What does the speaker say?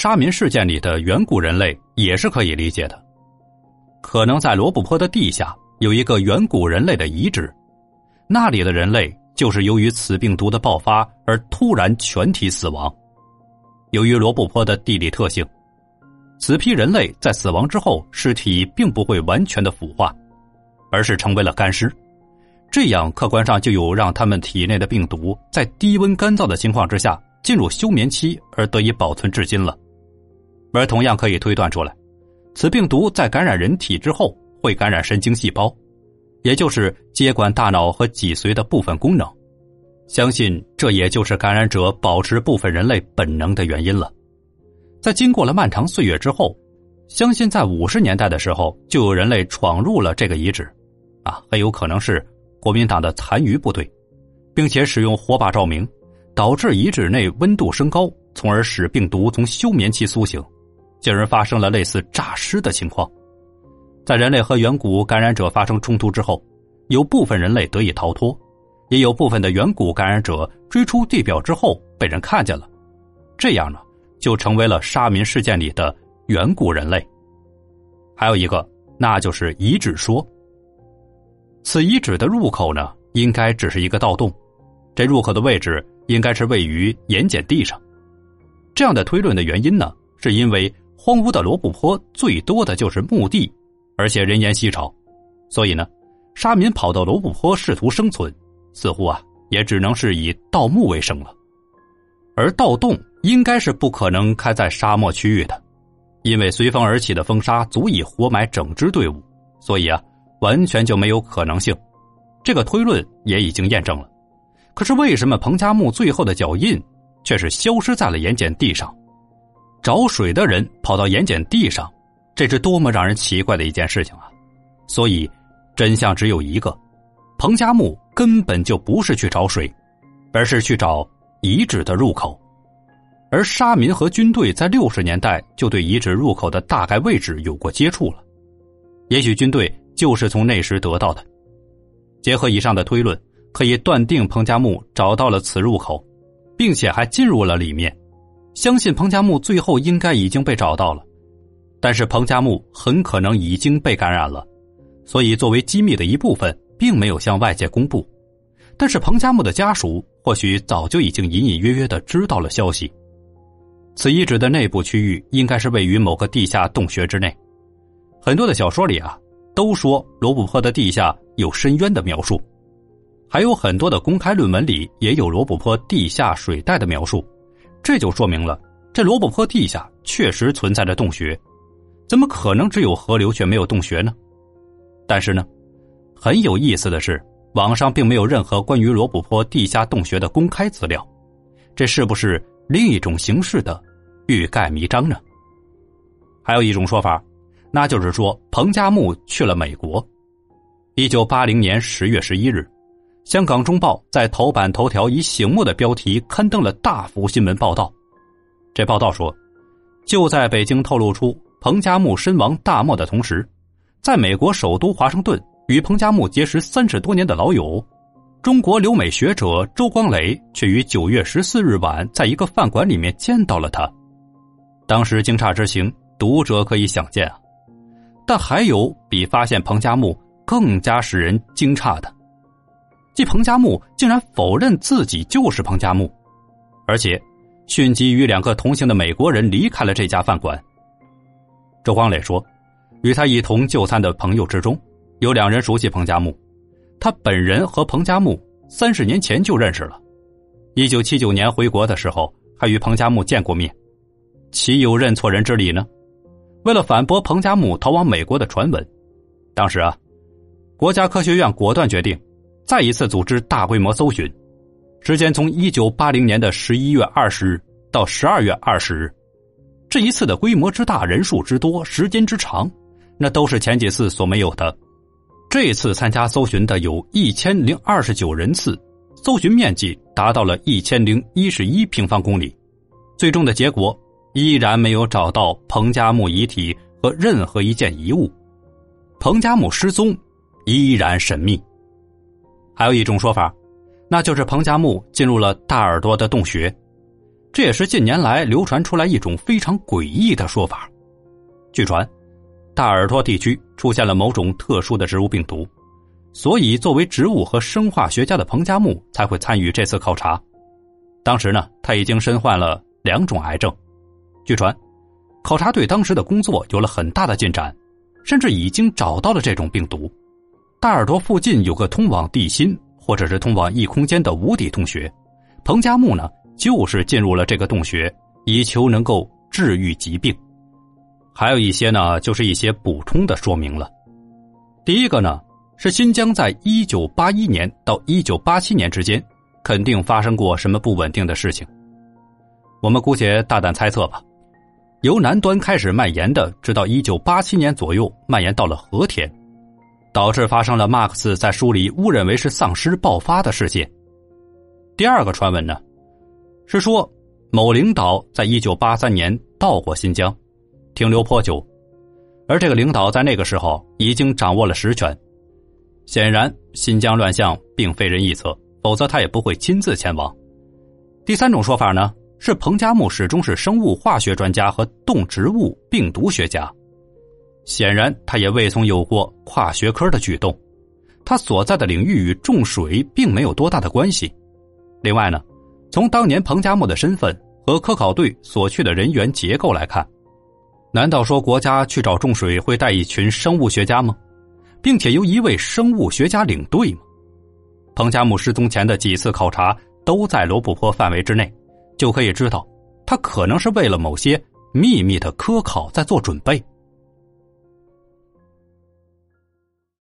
沙民事件里的远古人类也是可以理解的，可能在罗布泊的地下有一个远古人类的遗址，那里的人类就是由于此病毒的爆发而突然全体死亡。由于罗布泊的地理特性，此批人类在死亡之后，尸体并不会完全的腐化，而是成为了干尸。这样客观上就有让他们体内的病毒在低温干燥的情况之下进入休眠期而得以保存至今了，而同样可以推断出来，此病毒在感染人体之后会感染神经细胞，也就是接管大脑和脊髓的部分功能，相信这也就是感染者保持部分人类本能的原因了。在经过了漫长岁月之后，相信在五十年代的时候就有人类闯入了这个遗址，啊，很有可能是。国民党的残余部队，并且使用火把照明，导致遗址内温度升高，从而使病毒从休眠期苏醒，竟然发生了类似诈尸的情况。在人类和远古感染者发生冲突之后，有部分人类得以逃脱，也有部分的远古感染者追出地表之后被人看见了，这样呢，就成为了沙民事件里的远古人类。还有一个，那就是遗址说。此遗址的入口呢，应该只是一个盗洞，这入口的位置应该是位于盐碱地上。这样的推论的原因呢，是因为荒芜的罗布泊最多的就是墓地，而且人烟稀少，所以呢，沙民跑到罗布泊试图生存，似乎啊也只能是以盗墓为生了。而盗洞应该是不可能开在沙漠区域的，因为随风而起的风沙足以活埋整支队伍，所以啊。完全就没有可能性，这个推论也已经验证了。可是为什么彭加木最后的脚印却是消失在了盐碱地上？找水的人跑到盐碱地上，这是多么让人奇怪的一件事情啊！所以，真相只有一个：彭加木根本就不是去找水，而是去找遗址的入口。而沙民和军队在六十年代就对遗址入口的大概位置有过接触了，也许军队。就是从那时得到的。结合以上的推论，可以断定彭加木找到了此入口，并且还进入了里面。相信彭加木最后应该已经被找到了，但是彭加木很可能已经被感染了，所以作为机密的一部分，并没有向外界公布。但是彭加木的家属或许早就已经隐隐约约的知道了消息。此遗址的内部区域应该是位于某个地下洞穴之内，很多的小说里啊。都说罗布泊的地下有深渊的描述，还有很多的公开论文里也有罗布泊地下水带的描述，这就说明了这罗布泊地下确实存在着洞穴，怎么可能只有河流却没有洞穴呢？但是呢，很有意思的是，网上并没有任何关于罗布泊地下洞穴的公开资料，这是不是另一种形式的欲盖弥彰呢？还有一种说法。那就是说，彭加木去了美国。一九八零年十月十一日，香港中报在头版头条以醒目的标题刊登了大幅新闻报道。这报道说，就在北京透露出彭加木身亡大漠的同时，在美国首都华盛顿与彭加木结识三十多年的老友，中国留美学者周光磊却于九月十四日晚在一个饭馆里面见到了他。当时惊诧之情，读者可以想见啊。但还有比发现彭加木更加使人惊诧的，即彭加木竟然否认自己就是彭加木，而且迅即与两个同行的美国人离开了这家饭馆。周光磊说，与他一同就餐的朋友之中，有两人熟悉彭加木，他本人和彭加木三十年前就认识了，一九七九年回国的时候还与彭加木见过面，岂有认错人之理呢？为了反驳彭加木逃往美国的传闻，当时啊，国家科学院果断决定再一次组织大规模搜寻，时间从一九八零年的十一月二十日到十二月二十日。这一次的规模之大、人数之多、时间之长，那都是前几次所没有的。这次参加搜寻的有一千零二十九人次，搜寻面积达到了一千零一十一平方公里，最终的结果。依然没有找到彭加木遗体和任何一件遗物，彭加木失踪依然神秘。还有一种说法，那就是彭加木进入了大耳朵的洞穴，这也是近年来流传出来一种非常诡异的说法。据传，大耳朵地区出现了某种特殊的植物病毒，所以作为植物和生化学家的彭加木才会参与这次考察。当时呢，他已经身患了两种癌症。据传，考察队当时的工作有了很大的进展，甚至已经找到了这种病毒。大耳朵附近有个通往地心或者是通往异空间的无底洞穴，彭加木呢就是进入了这个洞穴，以求能够治愈疾病。还有一些呢，就是一些补充的说明了。第一个呢，是新疆在一九八一年到一九八七年之间，肯定发生过什么不稳定的事情。我们姑且大胆猜测吧，由南端开始蔓延的，直到一九八七年左右蔓延到了和田，导致发生了马克思在书里误认为是丧尸爆发的事件。第二个传闻呢，是说某领导在一九八三年到过新疆。停留颇久，而这个领导在那个时候已经掌握了实权。显然，新疆乱象并非人臆测，否则他也不会亲自前往。第三种说法呢，是彭加木始终是生物化学专家和动植物病毒学家，显然他也未曾有过跨学科的举动。他所在的领域与种水并没有多大的关系。另外呢，从当年彭加木的身份和科考队所去的人员结构来看。难道说国家去找种水会带一群生物学家吗？并且由一位生物学家领队吗？彭加木失踪前的几次考察都在罗布泊范围之内，就可以知道，他可能是为了某些秘密的科考在做准备。